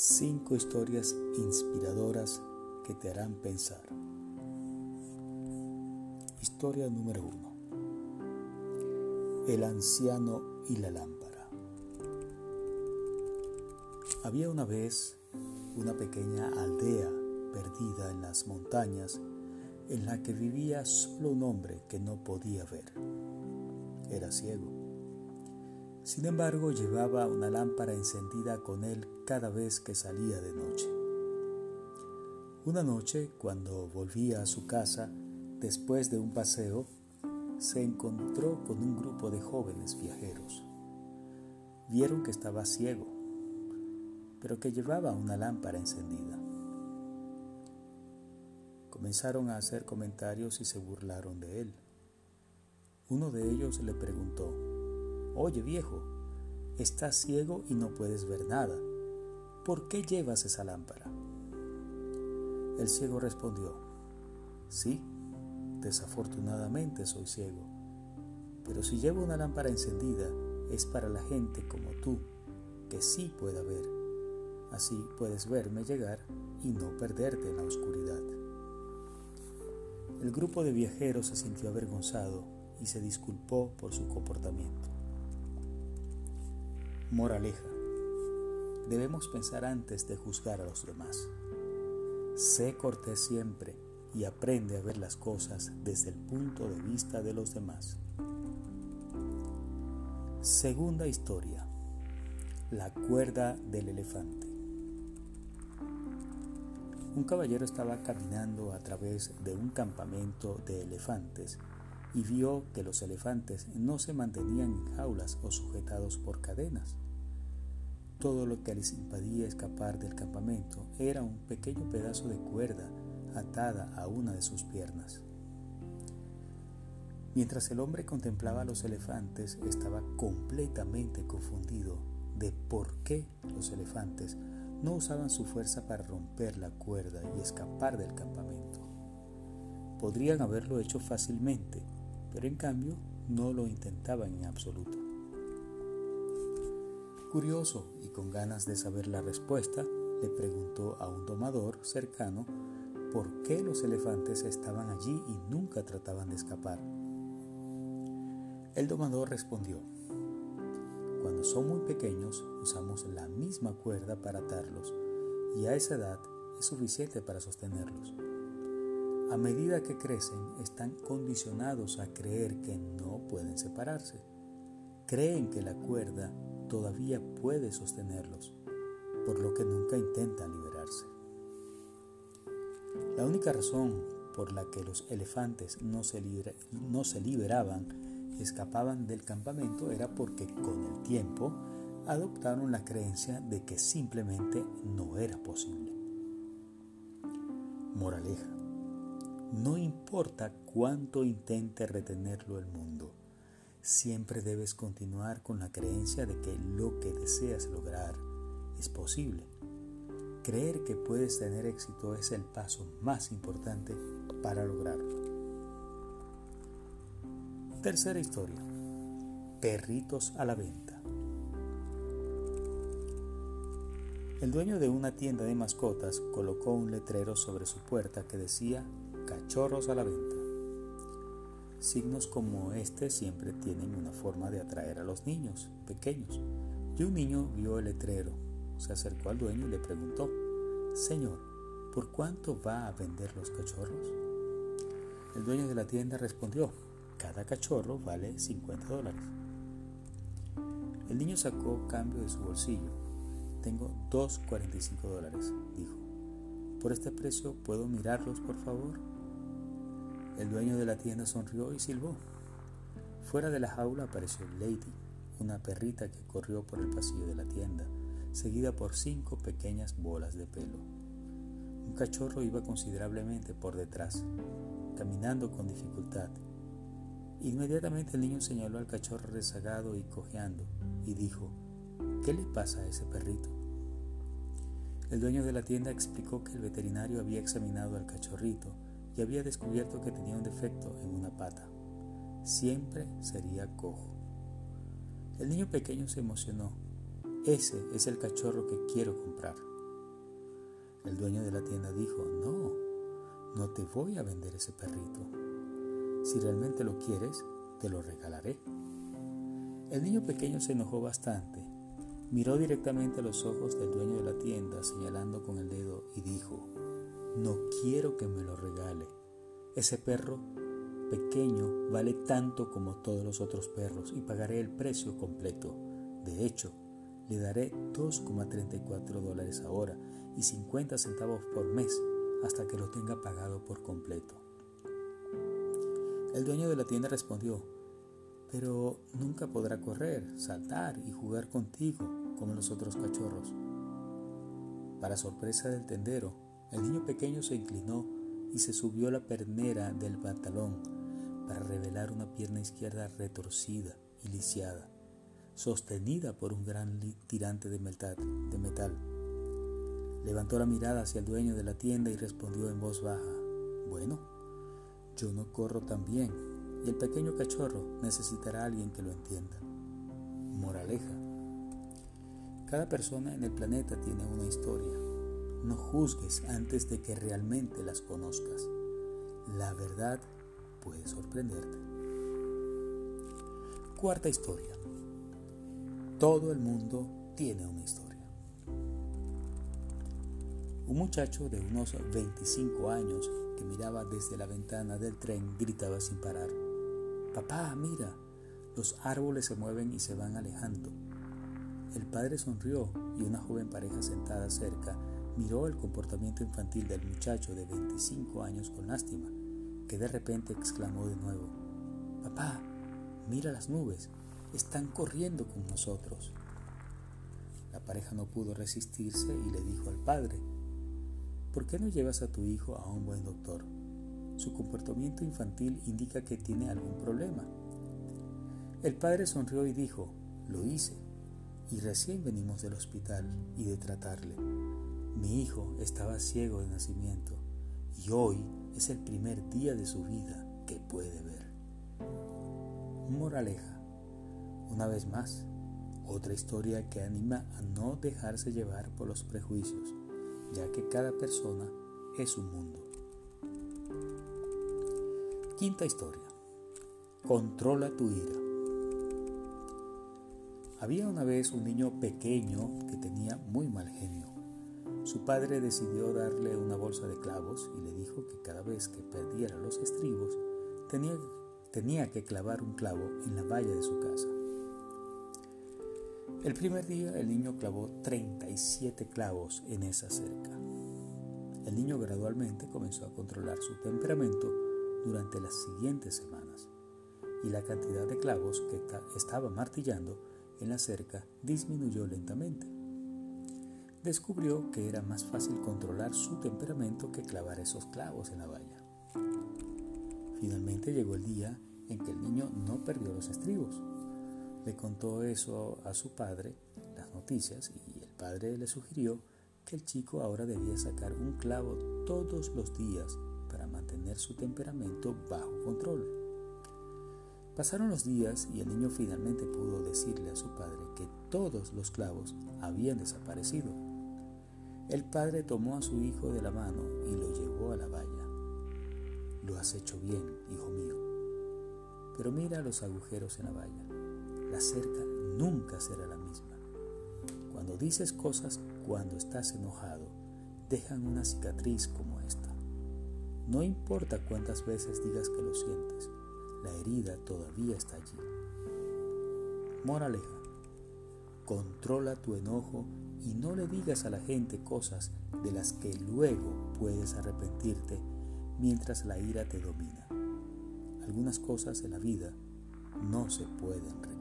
Cinco historias inspiradoras que te harán pensar. Historia número uno. El anciano y la lámpara. Había una vez una pequeña aldea perdida en las montañas en la que vivía solo un hombre que no podía ver. Era ciego. Sin embargo, llevaba una lámpara encendida con él cada vez que salía de noche. Una noche, cuando volvía a su casa, después de un paseo, se encontró con un grupo de jóvenes viajeros. Vieron que estaba ciego, pero que llevaba una lámpara encendida. Comenzaron a hacer comentarios y se burlaron de él. Uno de ellos le preguntó, Oye viejo, estás ciego y no puedes ver nada. ¿Por qué llevas esa lámpara? El ciego respondió, Sí, desafortunadamente soy ciego, pero si llevo una lámpara encendida es para la gente como tú, que sí pueda ver. Así puedes verme llegar y no perderte en la oscuridad. El grupo de viajeros se sintió avergonzado y se disculpó por su comportamiento. Moraleja. Debemos pensar antes de juzgar a los demás. Sé cortés siempre y aprende a ver las cosas desde el punto de vista de los demás. Segunda historia. La cuerda del elefante. Un caballero estaba caminando a través de un campamento de elefantes y vio que los elefantes no se mantenían en jaulas o sujetados por cadenas. Todo lo que les impedía escapar del campamento era un pequeño pedazo de cuerda atada a una de sus piernas. Mientras el hombre contemplaba a los elefantes, estaba completamente confundido de por qué los elefantes no usaban su fuerza para romper la cuerda y escapar del campamento. Podrían haberlo hecho fácilmente, pero en cambio no lo intentaban en absoluto. Curioso y con ganas de saber la respuesta, le preguntó a un domador cercano por qué los elefantes estaban allí y nunca trataban de escapar. El domador respondió, cuando son muy pequeños usamos la misma cuerda para atarlos y a esa edad es suficiente para sostenerlos. A medida que crecen, están condicionados a creer que no pueden separarse. Creen que la cuerda todavía puede sostenerlos, por lo que nunca intentan liberarse. La única razón por la que los elefantes no se, liberaban, escapaban del campamento, era porque con el tiempo adoptaron la creencia de que simplemente no era posible. Moraleja. No importa cuánto intente retenerlo el mundo, siempre debes continuar con la creencia de que lo que deseas lograr es posible. Creer que puedes tener éxito es el paso más importante para lograrlo. Tercera historia. Perritos a la venta. El dueño de una tienda de mascotas colocó un letrero sobre su puerta que decía cachorros a la venta. Signos como este siempre tienen una forma de atraer a los niños pequeños. Y un niño vio el letrero, se acercó al dueño y le preguntó, Señor, ¿por cuánto va a vender los cachorros? El dueño de la tienda respondió, cada cachorro vale 50 dólares. El niño sacó cambio de su bolsillo. Tengo 2.45 dólares, dijo. ¿Por este precio puedo mirarlos, por favor? El dueño de la tienda sonrió y silbó. Fuera de la jaula apareció Lady, una perrita que corrió por el pasillo de la tienda, seguida por cinco pequeñas bolas de pelo. Un cachorro iba considerablemente por detrás, caminando con dificultad. Inmediatamente el niño señaló al cachorro rezagado y cojeando y dijo, ¿qué le pasa a ese perrito? El dueño de la tienda explicó que el veterinario había examinado al cachorrito y había descubierto que tenía un defecto en una pata. Siempre sería cojo. El niño pequeño se emocionó. Ese es el cachorro que quiero comprar, El dueño de la tienda dijo, no, no te voy a vender ese perrito. Si realmente lo quieres, te lo regalaré. El niño pequeño se enojó bastante. Miró directamente a los ojos del dueño de la tienda, señalando con el dedo, y dijo, no quiero que me lo regale. Ese perro pequeño vale tanto como todos los otros perros y pagaré el precio completo. De hecho, le daré 2,34 dólares ahora y 50 centavos por mes hasta que lo tenga pagado por completo. El dueño de la tienda respondió, pero nunca podrá correr, saltar y jugar contigo como los otros cachorros. Para sorpresa del tendero, el niño pequeño se inclinó y se subió la pernera del pantalón para revelar una pierna izquierda retorcida y lisiada, sostenida por un gran tirante de metal. Levantó la mirada hacia el dueño de la tienda y respondió en voz baja, bueno, yo no corro tan bien y el pequeño cachorro necesitará a alguien que lo entienda. Moraleja. Cada persona en el planeta tiene una historia. No juzgues antes de que realmente las conozcas. La verdad puede sorprenderte. Cuarta historia. Todo el mundo tiene una historia. Un muchacho de unos 25 años que miraba desde la ventana del tren gritaba sin parar. Papá, mira, los árboles se mueven y se van alejando. El padre sonrió y una joven pareja sentada cerca miró el comportamiento infantil del muchacho de 25 años con lástima, que de repente exclamó de nuevo, Papá, mira las nubes, están corriendo con nosotros. La pareja no pudo resistirse y le dijo al padre, ¿por qué no llevas a tu hijo a un buen doctor? Su comportamiento infantil indica que tiene algún problema. El padre sonrió y dijo, lo hice, y recién venimos del hospital y de tratarle. Mi hijo estaba ciego de nacimiento y hoy es el primer día de su vida que puede ver. Moraleja. Una vez más, otra historia que anima a no dejarse llevar por los prejuicios ya que cada persona es un mundo. Quinta historia. Controla tu ira. Había una vez un niño pequeño que tenía muy mal genio. Su padre decidió darle una bolsa de clavos y le dijo que cada vez que perdiera los estribos tenía, tenía que clavar un clavo en la valla de su casa. El primer día el niño clavó 37 clavos en esa cerca. El niño gradualmente comenzó a controlar su temperamento durante las siguientes semanas y la cantidad de clavos que estaba martillando en la cerca disminuyó lentamente. Descubrió que era más fácil controlar su temperamento que clavar esos clavos en la valla. Finalmente llegó el día en que el niño no perdió los estribos le contó eso a su padre, las noticias, y el padre le sugirió que el chico ahora debía sacar un clavo todos los días para mantener su temperamento bajo control. Pasaron los días y el niño finalmente pudo decirle a su padre que todos los clavos habían desaparecido. El padre tomó a su hijo de la mano y lo llevó a la valla. Lo has hecho bien, hijo mío. Pero mira los agujeros en la valla la cerca nunca será la misma. Cuando dices cosas cuando estás enojado, dejan una cicatriz como esta. No importa cuántas veces digas que lo sientes, la herida todavía está allí. Moraleja, controla tu enojo y no le digas a la gente cosas de las que luego puedes arrepentirte mientras la ira te domina. Algunas cosas en la vida no se pueden.